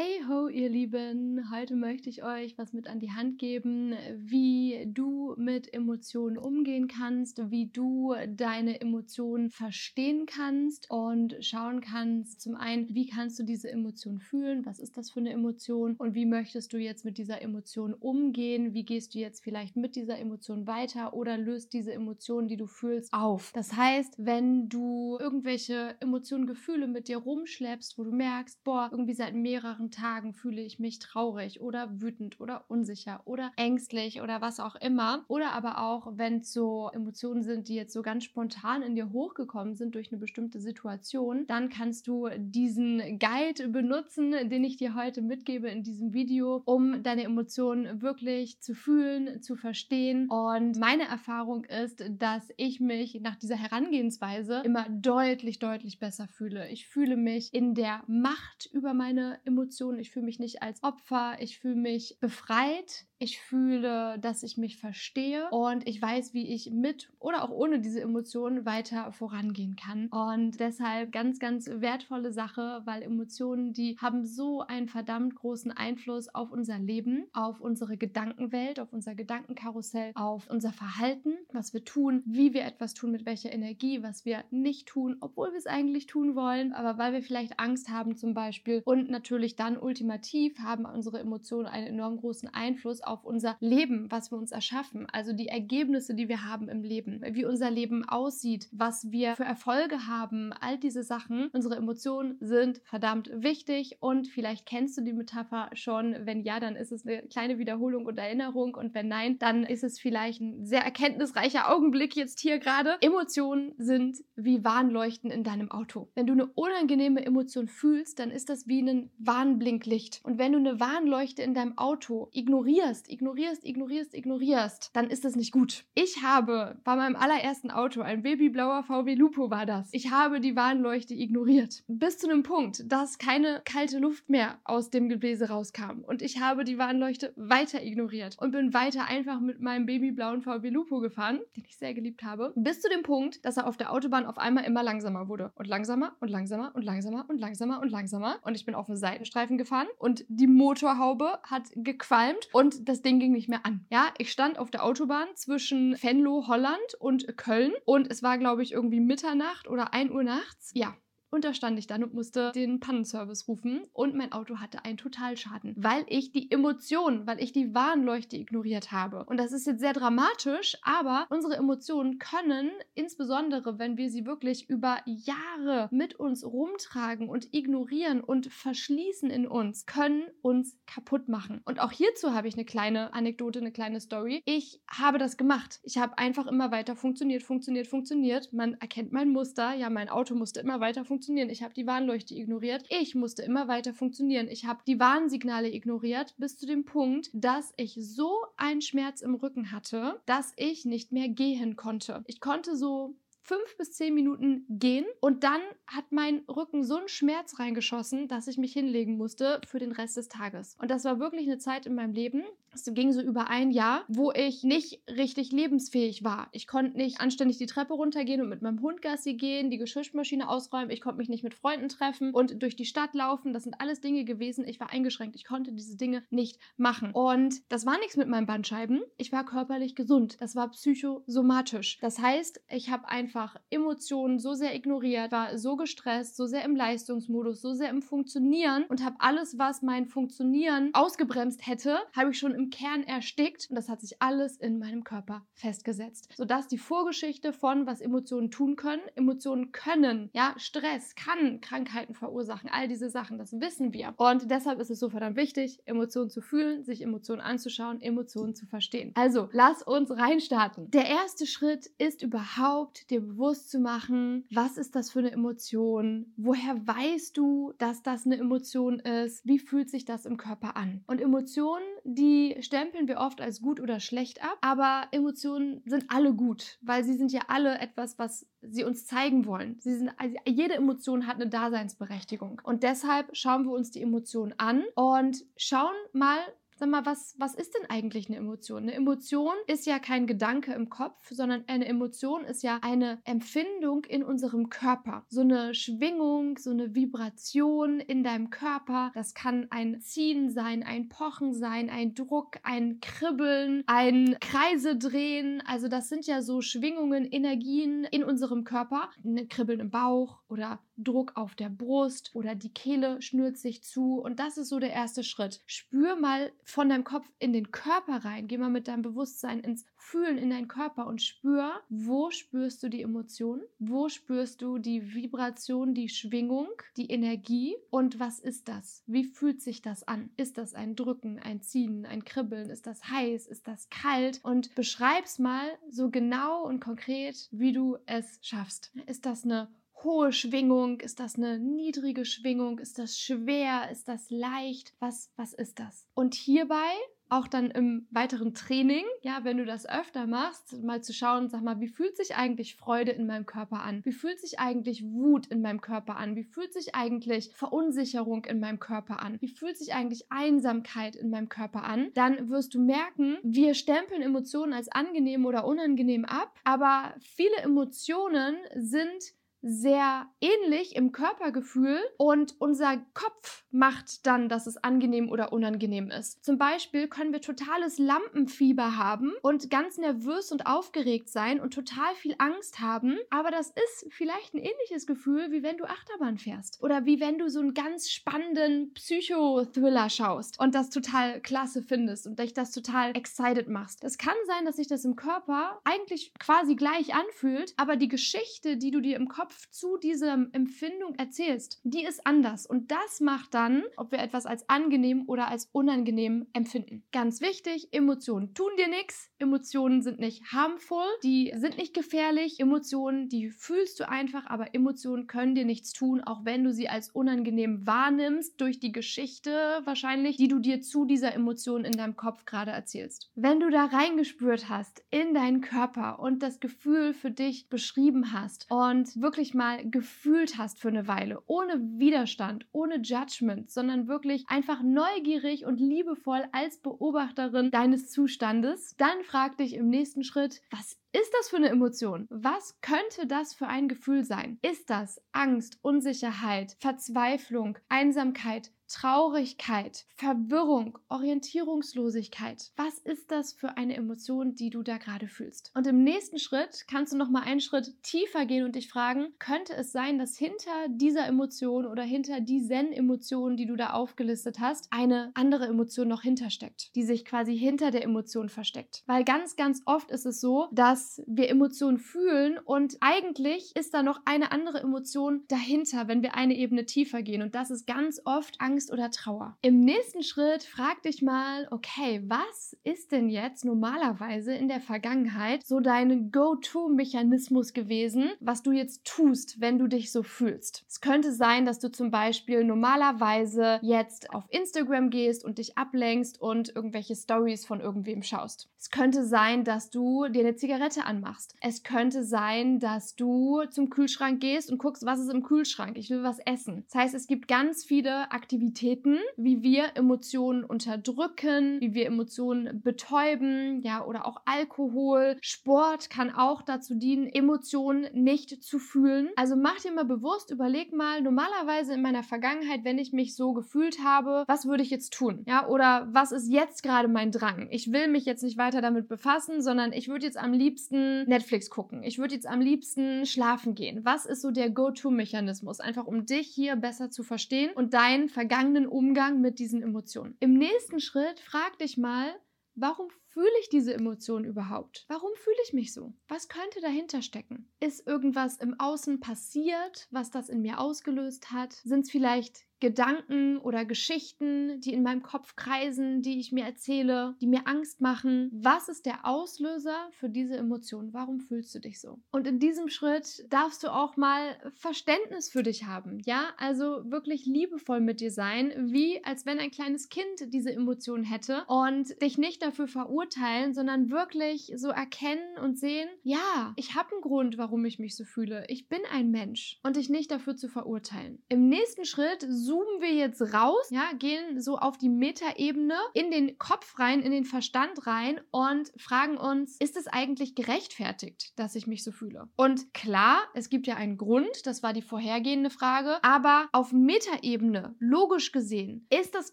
Hey ho, ihr Lieben! Heute möchte ich euch was mit an die Hand geben, wie du mit Emotionen umgehen kannst, wie du deine Emotionen verstehen kannst und schauen kannst, zum einen, wie kannst du diese Emotion fühlen, was ist das für eine Emotion und wie möchtest du jetzt mit dieser Emotion umgehen, wie gehst du jetzt vielleicht mit dieser Emotion weiter oder löst diese Emotionen, die du fühlst, auf. Das heißt, wenn du irgendwelche Emotionen, Gefühle mit dir rumschleppst, wo du merkst, boah, irgendwie seit mehreren mehreren Tagen fühle ich mich traurig oder wütend oder unsicher oder ängstlich oder was auch immer. Oder aber auch, wenn es so Emotionen sind, die jetzt so ganz spontan in dir hochgekommen sind durch eine bestimmte Situation, dann kannst du diesen Guide benutzen, den ich dir heute mitgebe in diesem Video, um deine Emotionen wirklich zu fühlen, zu verstehen. Und meine Erfahrung ist, dass ich mich nach dieser Herangehensweise immer deutlich, deutlich besser fühle. Ich fühle mich in der Macht über meine Emotionen Emotionen. Ich fühle mich nicht als Opfer. Ich fühle mich befreit. Ich fühle, dass ich mich verstehe und ich weiß, wie ich mit oder auch ohne diese Emotionen weiter vorangehen kann. Und deshalb ganz, ganz wertvolle Sache, weil Emotionen, die haben so einen verdammt großen Einfluss auf unser Leben, auf unsere Gedankenwelt, auf unser Gedankenkarussell, auf unser Verhalten, was wir tun, wie wir etwas tun, mit welcher Energie, was wir nicht tun, obwohl wir es eigentlich tun wollen, aber weil wir vielleicht Angst haben zum Beispiel. Und natürlich dann ultimativ haben unsere Emotionen einen enorm großen Einfluss auf unser Leben, was wir uns erschaffen, also die Ergebnisse, die wir haben im Leben, wie unser Leben aussieht, was wir für Erfolge haben, all diese Sachen. Unsere Emotionen sind verdammt wichtig und vielleicht kennst du die Metapher schon. Wenn ja, dann ist es eine kleine Wiederholung und Erinnerung und wenn nein, dann ist es vielleicht ein sehr erkenntnisreicher Augenblick jetzt hier gerade. Emotionen sind wie Warnleuchten in deinem Auto. Wenn du eine unangenehme Emotion fühlst, dann ist das wie ein Warnblinklicht. Und wenn du eine Warnleuchte in deinem Auto ignorierst, ignorierst, ignorierst, ignorierst, dann ist das nicht gut. Ich habe bei meinem allerersten Auto, ein babyblauer VW Lupo war das, ich habe die Warnleuchte ignoriert. Bis zu einem Punkt, dass keine kalte Luft mehr aus dem Gebläse rauskam. Und ich habe die Warnleuchte weiter ignoriert und bin weiter einfach mit meinem babyblauen VW Lupo gefahren, den ich sehr geliebt habe, bis zu dem Punkt, dass er auf der Autobahn auf einmal immer langsamer wurde. Und langsamer und langsamer und langsamer und langsamer und langsamer. Und ich bin auf einen Seitenstreifen gefahren und die Motorhaube hat gequalmt und das Ding ging nicht mehr an. Ja, ich stand auf der Autobahn zwischen Venlo, Holland und Köln und es war, glaube ich, irgendwie Mitternacht oder 1 Uhr nachts. Ja, und da stand ich dann und musste den Pannenservice rufen und mein Auto hatte einen Totalschaden, weil ich die Emotionen, weil ich die Warnleuchte ignoriert habe. Und das ist jetzt sehr dramatisch, aber unsere Emotionen können, insbesondere wenn wir sie wirklich über Jahre mit uns rumtragen und ignorieren und verschließen in uns, können uns kaputt machen. Und auch hierzu habe ich eine kleine Anekdote, eine kleine Story. Ich habe das gemacht. Ich habe einfach immer weiter funktioniert, funktioniert, funktioniert. Man erkennt mein Muster. Ja, mein Auto musste immer weiter funktionieren funktionieren. Ich habe die Warnleuchte ignoriert. Ich musste immer weiter funktionieren. Ich habe die Warnsignale ignoriert bis zu dem Punkt, dass ich so einen Schmerz im Rücken hatte, dass ich nicht mehr gehen konnte. Ich konnte so fünf bis zehn Minuten gehen und dann hat mein Rücken so einen Schmerz reingeschossen, dass ich mich hinlegen musste für den Rest des Tages. Und das war wirklich eine Zeit in meinem Leben, es ging so über ein Jahr, wo ich nicht richtig lebensfähig war. Ich konnte nicht anständig die Treppe runtergehen und mit meinem Hund Gassi gehen, die Geschirrmaschine ausräumen. Ich konnte mich nicht mit Freunden treffen und durch die Stadt laufen. Das sind alles Dinge gewesen. Ich war eingeschränkt. Ich konnte diese Dinge nicht machen. Und das war nichts mit meinen Bandscheiben. Ich war körperlich gesund. Das war psychosomatisch. Das heißt, ich habe einfach Emotionen so sehr ignoriert, war so gestresst, so sehr im Leistungsmodus, so sehr im Funktionieren und habe alles, was mein Funktionieren ausgebremst hätte, habe ich schon im Kern erstickt und das hat sich alles in meinem Körper festgesetzt. Sodass die Vorgeschichte von, was Emotionen tun können, Emotionen können, ja, Stress kann Krankheiten verursachen, all diese Sachen, das wissen wir. Und deshalb ist es so verdammt wichtig, Emotionen zu fühlen, sich Emotionen anzuschauen, Emotionen zu verstehen. Also, lass uns reinstarten. Der erste Schritt ist überhaupt dir bewusst zu machen, was ist das für eine Emotion? Woher weißt du, dass das eine Emotion ist? Wie fühlt sich das im Körper an? Und Emotionen, die stempeln wir oft als gut oder schlecht ab, aber Emotionen sind alle gut, weil sie sind ja alle etwas, was sie uns zeigen wollen. Sie sind, also jede Emotion hat eine Daseinsberechtigung. Und deshalb schauen wir uns die Emotionen an und schauen mal Sag mal, was, was ist denn eigentlich eine Emotion? Eine Emotion ist ja kein Gedanke im Kopf, sondern eine Emotion ist ja eine Empfindung in unserem Körper. So eine Schwingung, so eine Vibration in deinem Körper. Das kann ein Ziehen sein, ein Pochen sein, ein Druck, ein Kribbeln, ein Kreise drehen. Also das sind ja so Schwingungen, Energien in unserem Körper. Ein Kribbeln im Bauch oder Druck auf der Brust oder die Kehle schnürt sich zu. Und das ist so der erste Schritt. Spür mal von deinem Kopf in den Körper rein. Geh mal mit deinem Bewusstsein ins Fühlen in deinen Körper und spür, wo spürst du die Emotionen, wo spürst du die Vibration, die Schwingung, die Energie und was ist das? Wie fühlt sich das an? Ist das ein Drücken, ein Ziehen, ein Kribbeln? Ist das heiß? Ist das kalt? Und beschreib's mal so genau und konkret, wie du es schaffst. Ist das eine hohe Schwingung? Ist das eine niedrige Schwingung? Ist das schwer? Ist das leicht? Was, was ist das? Und hierbei auch dann im weiteren Training, ja, wenn du das öfter machst, mal zu schauen, sag mal, wie fühlt sich eigentlich Freude in meinem Körper an? Wie fühlt sich eigentlich Wut in meinem Körper an? Wie fühlt sich eigentlich Verunsicherung in meinem Körper an? Wie fühlt sich eigentlich Einsamkeit in meinem Körper an? Dann wirst du merken, wir stempeln Emotionen als angenehm oder unangenehm ab, aber viele Emotionen sind sehr ähnlich im Körpergefühl und unser Kopf macht dann, dass es angenehm oder unangenehm ist. Zum Beispiel können wir totales Lampenfieber haben und ganz nervös und aufgeregt sein und total viel Angst haben, aber das ist vielleicht ein ähnliches Gefühl, wie wenn du Achterbahn fährst oder wie wenn du so einen ganz spannenden Psychothriller schaust und das total klasse findest und dich das total excited machst. Es kann sein, dass sich das im Körper eigentlich quasi gleich anfühlt, aber die Geschichte, die du dir im Kopf Kopf zu dieser Empfindung erzählst, die ist anders. Und das macht dann, ob wir etwas als angenehm oder als unangenehm empfinden. Ganz wichtig, Emotionen tun dir nichts. Emotionen sind nicht harmful, die sind nicht gefährlich. Emotionen, die fühlst du einfach, aber Emotionen können dir nichts tun, auch wenn du sie als unangenehm wahrnimmst durch die Geschichte wahrscheinlich, die du dir zu dieser Emotion in deinem Kopf gerade erzählst. Wenn du da reingespürt hast in deinen Körper und das Gefühl für dich beschrieben hast und wirklich wirklich mal gefühlt hast für eine Weile, ohne Widerstand, ohne Judgment, sondern wirklich einfach neugierig und liebevoll als Beobachterin deines Zustandes, dann frag dich im nächsten Schritt, was ist das für eine Emotion? Was könnte das für ein Gefühl sein? Ist das Angst, Unsicherheit, Verzweiflung, Einsamkeit, Traurigkeit, Verwirrung, Orientierungslosigkeit. Was ist das für eine Emotion, die du da gerade fühlst? Und im nächsten Schritt kannst du noch mal einen Schritt tiefer gehen und dich fragen, könnte es sein, dass hinter dieser Emotion oder hinter diesen Emotionen, die du da aufgelistet hast, eine andere Emotion noch hintersteckt, die sich quasi hinter der Emotion versteckt? Weil ganz ganz oft ist es so, dass wir Emotionen fühlen und eigentlich ist da noch eine andere Emotion dahinter, wenn wir eine Ebene tiefer gehen und das ist ganz oft Angst Angst oder Trauer. Im nächsten Schritt frag dich mal, okay, was ist denn jetzt normalerweise in der Vergangenheit so dein Go-To-Mechanismus gewesen, was du jetzt tust, wenn du dich so fühlst? Es könnte sein, dass du zum Beispiel normalerweise jetzt auf Instagram gehst und dich ablenkst und irgendwelche Stories von irgendwem schaust. Es könnte sein, dass du dir eine Zigarette anmachst. Es könnte sein, dass du zum Kühlschrank gehst und guckst, was ist im Kühlschrank. Ich will was essen. Das heißt, es gibt ganz viele Aktivitäten, wie wir Emotionen unterdrücken, wie wir Emotionen betäuben, ja, oder auch Alkohol. Sport kann auch dazu dienen, Emotionen nicht zu fühlen. Also mach dir mal bewusst, überleg mal, normalerweise in meiner Vergangenheit, wenn ich mich so gefühlt habe, was würde ich jetzt tun? Ja, oder was ist jetzt gerade mein Drang? Ich will mich jetzt nicht weiter damit befassen, sondern ich würde jetzt am liebsten Netflix gucken. Ich würde jetzt am liebsten schlafen gehen. Was ist so der Go-To-Mechanismus? Einfach um dich hier besser zu verstehen und dein vergangenes vergangenen Umgang mit diesen Emotionen. Im nächsten Schritt frag dich mal, warum fühle ich diese Emotion überhaupt? Warum fühle ich mich so? Was könnte dahinter stecken? Ist irgendwas im Außen passiert, was das in mir ausgelöst hat? Sind es vielleicht Gedanken oder Geschichten, die in meinem Kopf kreisen, die ich mir erzähle, die mir Angst machen. Was ist der Auslöser für diese Emotion? Warum fühlst du dich so? Und in diesem Schritt darfst du auch mal Verständnis für dich haben, ja? Also wirklich liebevoll mit dir sein, wie als wenn ein kleines Kind diese Emotion hätte und dich nicht dafür verurteilen, sondern wirklich so erkennen und sehen, ja, ich habe einen Grund, warum ich mich so fühle. Ich bin ein Mensch und dich nicht dafür zu verurteilen. Im nächsten Schritt zoomen wir jetzt raus, ja, gehen so auf die Metaebene in den Kopf rein, in den Verstand rein und fragen uns, ist es eigentlich gerechtfertigt, dass ich mich so fühle? Und klar, es gibt ja einen Grund, das war die vorhergehende Frage, aber auf Metaebene, logisch gesehen, ist das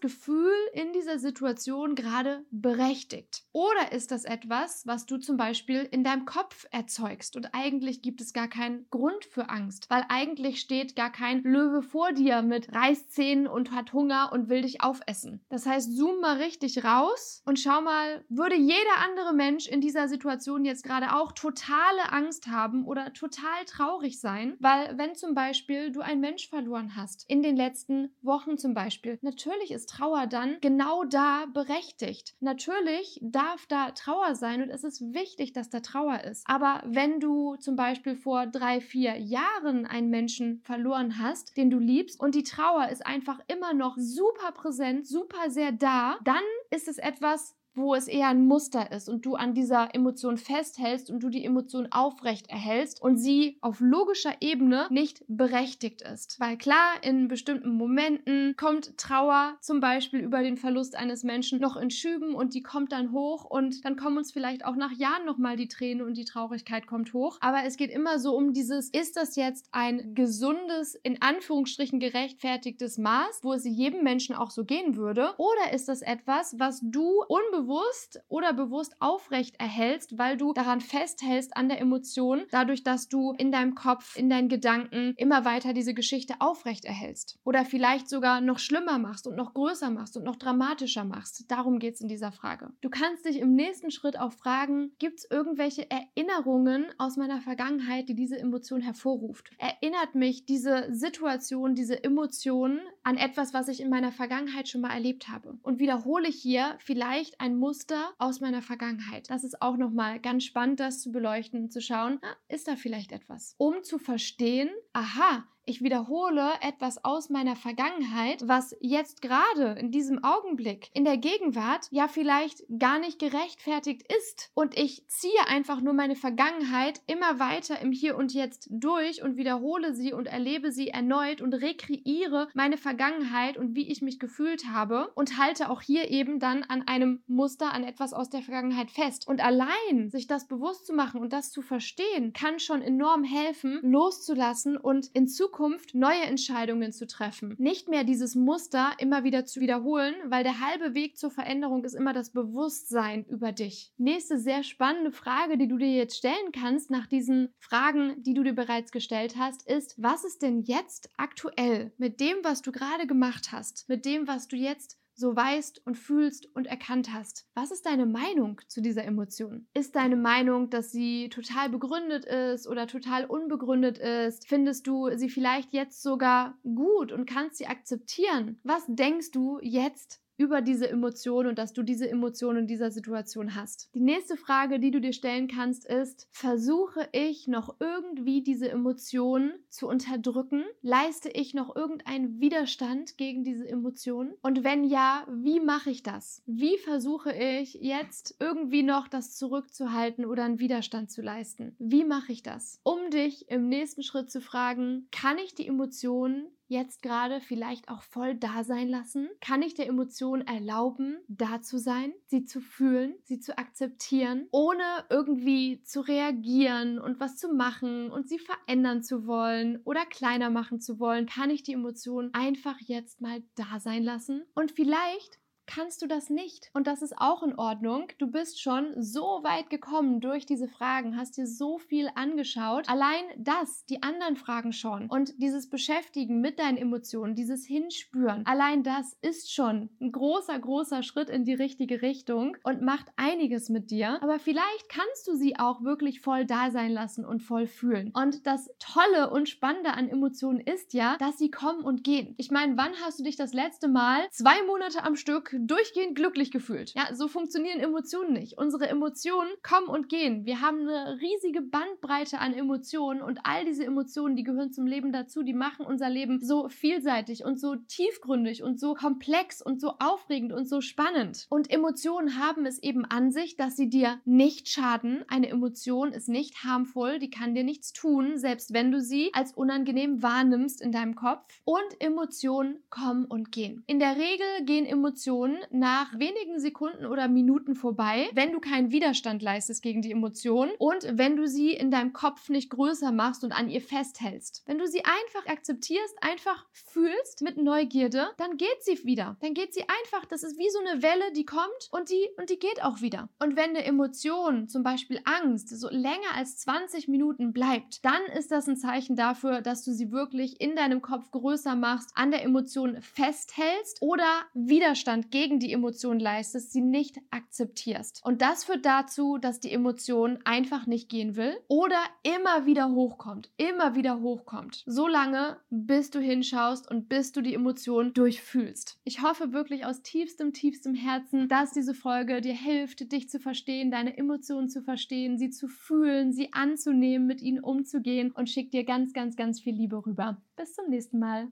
Gefühl in dieser Situation gerade berechtigt? Oder ist das etwas, was du zum Beispiel in deinem Kopf erzeugst und eigentlich gibt es gar keinen Grund für Angst, weil eigentlich steht gar kein Löwe vor dir mit Reißzähnen und hat Hunger und will dich aufessen. Das heißt, zoom mal richtig raus und schau mal, würde jeder andere Mensch in dieser Situation jetzt gerade auch totale Angst haben oder total traurig sein, weil wenn zum Beispiel du einen Mensch verloren hast, in den letzten Wochen zum Beispiel, natürlich ist Trauer dann genau da berechtigt. Natürlich darf da Trauer sein und es ist wichtig, dass da Trauer ist. Aber wenn du zum Beispiel vor drei, vier Jahren einen Menschen verloren hast, den du liebst und die Trauer ist einfach immer noch super präsent, super sehr da, dann ist es etwas, wo es eher ein Muster ist und du an dieser Emotion festhältst und du die Emotion aufrecht erhältst und sie auf logischer Ebene nicht berechtigt ist. Weil klar, in bestimmten Momenten kommt Trauer zum Beispiel über den Verlust eines Menschen noch in Schüben und die kommt dann hoch und dann kommen uns vielleicht auch nach Jahren nochmal die Tränen und die Traurigkeit kommt hoch. Aber es geht immer so um dieses, ist das jetzt ein gesundes, in Anführungsstrichen gerechtfertigtes Maß, wo es jedem Menschen auch so gehen würde? Oder ist das etwas, was du unbewusst unbewusst oder bewusst aufrecht erhältst, weil du daran festhältst an der Emotion, dadurch, dass du in deinem Kopf, in deinen Gedanken immer weiter diese Geschichte aufrecht erhältst. Oder vielleicht sogar noch schlimmer machst und noch größer machst und noch dramatischer machst. Darum geht es in dieser Frage. Du kannst dich im nächsten Schritt auch fragen, gibt es irgendwelche Erinnerungen aus meiner Vergangenheit, die diese Emotion hervorruft? Erinnert mich diese Situation, diese Emotion an etwas, was ich in meiner Vergangenheit schon mal erlebt habe? Und wiederhole hier vielleicht ein Muster aus meiner Vergangenheit. Das ist auch nochmal ganz spannend, das zu beleuchten zu schauen, ah, ist da vielleicht etwas? Um zu verstehen, aha, ich wiederhole etwas aus meiner Vergangenheit, was jetzt gerade in diesem Augenblick, in der Gegenwart, ja vielleicht gar nicht gerechtfertigt ist. Und ich ziehe einfach nur meine Vergangenheit immer weiter im Hier und Jetzt durch und wiederhole sie und erlebe sie erneut und rekreiere meine Vergangenheit und wie ich mich gefühlt habe und halte auch hier eben dann an einem Muster, an etwas aus der Vergangenheit fest. Und allein sich das bewusst zu machen und das zu verstehen, kann schon enorm helfen, loszulassen und in Zukunft Zukunft neue Entscheidungen zu treffen. Nicht mehr dieses Muster immer wieder zu wiederholen, weil der halbe Weg zur Veränderung ist immer das Bewusstsein über dich. Nächste sehr spannende Frage, die du dir jetzt stellen kannst nach diesen Fragen, die du dir bereits gestellt hast, ist, was ist denn jetzt aktuell mit dem, was du gerade gemacht hast, mit dem, was du jetzt so weißt und fühlst und erkannt hast. Was ist deine Meinung zu dieser Emotion? Ist deine Meinung, dass sie total begründet ist oder total unbegründet ist? Findest du sie vielleicht jetzt sogar gut und kannst sie akzeptieren? Was denkst du jetzt über diese Emotion und dass du diese Emotion in dieser Situation hast. Die nächste Frage, die du dir stellen kannst, ist, versuche ich noch irgendwie diese Emotion zu unterdrücken? Leiste ich noch irgendeinen Widerstand gegen diese Emotion? Und wenn ja, wie mache ich das? Wie versuche ich jetzt irgendwie noch das zurückzuhalten oder einen Widerstand zu leisten? Wie mache ich das? Um dich im nächsten Schritt zu fragen, kann ich die Emotionen jetzt gerade vielleicht auch voll da sein lassen? Kann ich der Emotion erlauben, da zu sein, sie zu fühlen, sie zu akzeptieren, ohne irgendwie zu reagieren und was zu machen und sie verändern zu wollen oder kleiner machen zu wollen? Kann ich die Emotion einfach jetzt mal da sein lassen? Und vielleicht kannst du das nicht. Und das ist auch in Ordnung. Du bist schon so weit gekommen durch diese Fragen, hast dir so viel angeschaut. Allein das, die anderen Fragen schon und dieses Beschäftigen mit deinen Emotionen, dieses Hinspüren, allein das ist schon ein großer, großer Schritt in die richtige Richtung und macht einiges mit dir. Aber vielleicht kannst du sie auch wirklich voll da sein lassen und voll fühlen. Und das Tolle und Spannende an Emotionen ist ja, dass sie kommen und gehen. Ich meine, wann hast du dich das letzte Mal zwei Monate am Stück durchgehend glücklich gefühlt. Ja, so funktionieren Emotionen nicht. Unsere Emotionen kommen und gehen. Wir haben eine riesige Bandbreite an Emotionen und all diese Emotionen, die gehören zum Leben dazu, die machen unser Leben so vielseitig und so tiefgründig und so komplex und so aufregend und so spannend. Und Emotionen haben es eben an sich, dass sie dir nicht schaden. Eine Emotion ist nicht harmvoll, die kann dir nichts tun, selbst wenn du sie als unangenehm wahrnimmst in deinem Kopf. Und Emotionen kommen und gehen. In der Regel gehen Emotionen nach wenigen Sekunden oder Minuten vorbei, wenn du keinen Widerstand leistest gegen die Emotion und wenn du sie in deinem Kopf nicht größer machst und an ihr festhältst. Wenn du sie einfach akzeptierst, einfach fühlst mit Neugierde, dann geht sie wieder. Dann geht sie einfach, das ist wie so eine Welle, die kommt und die und die geht auch wieder. Und wenn eine Emotion, zum Beispiel Angst, so länger als 20 Minuten bleibt, dann ist das ein Zeichen dafür, dass du sie wirklich in deinem Kopf größer machst, an der Emotion festhältst oder Widerstand gegen die Emotion leistest, sie nicht akzeptierst. Und das führt dazu, dass die Emotion einfach nicht gehen will oder immer wieder hochkommt, immer wieder hochkommt. So lange, bis du hinschaust und bis du die Emotion durchfühlst. Ich hoffe wirklich aus tiefstem, tiefstem Herzen, dass diese Folge dir hilft, dich zu verstehen, deine Emotionen zu verstehen, sie zu fühlen, sie anzunehmen, mit ihnen umzugehen und schick dir ganz, ganz, ganz viel Liebe rüber. Bis zum nächsten Mal.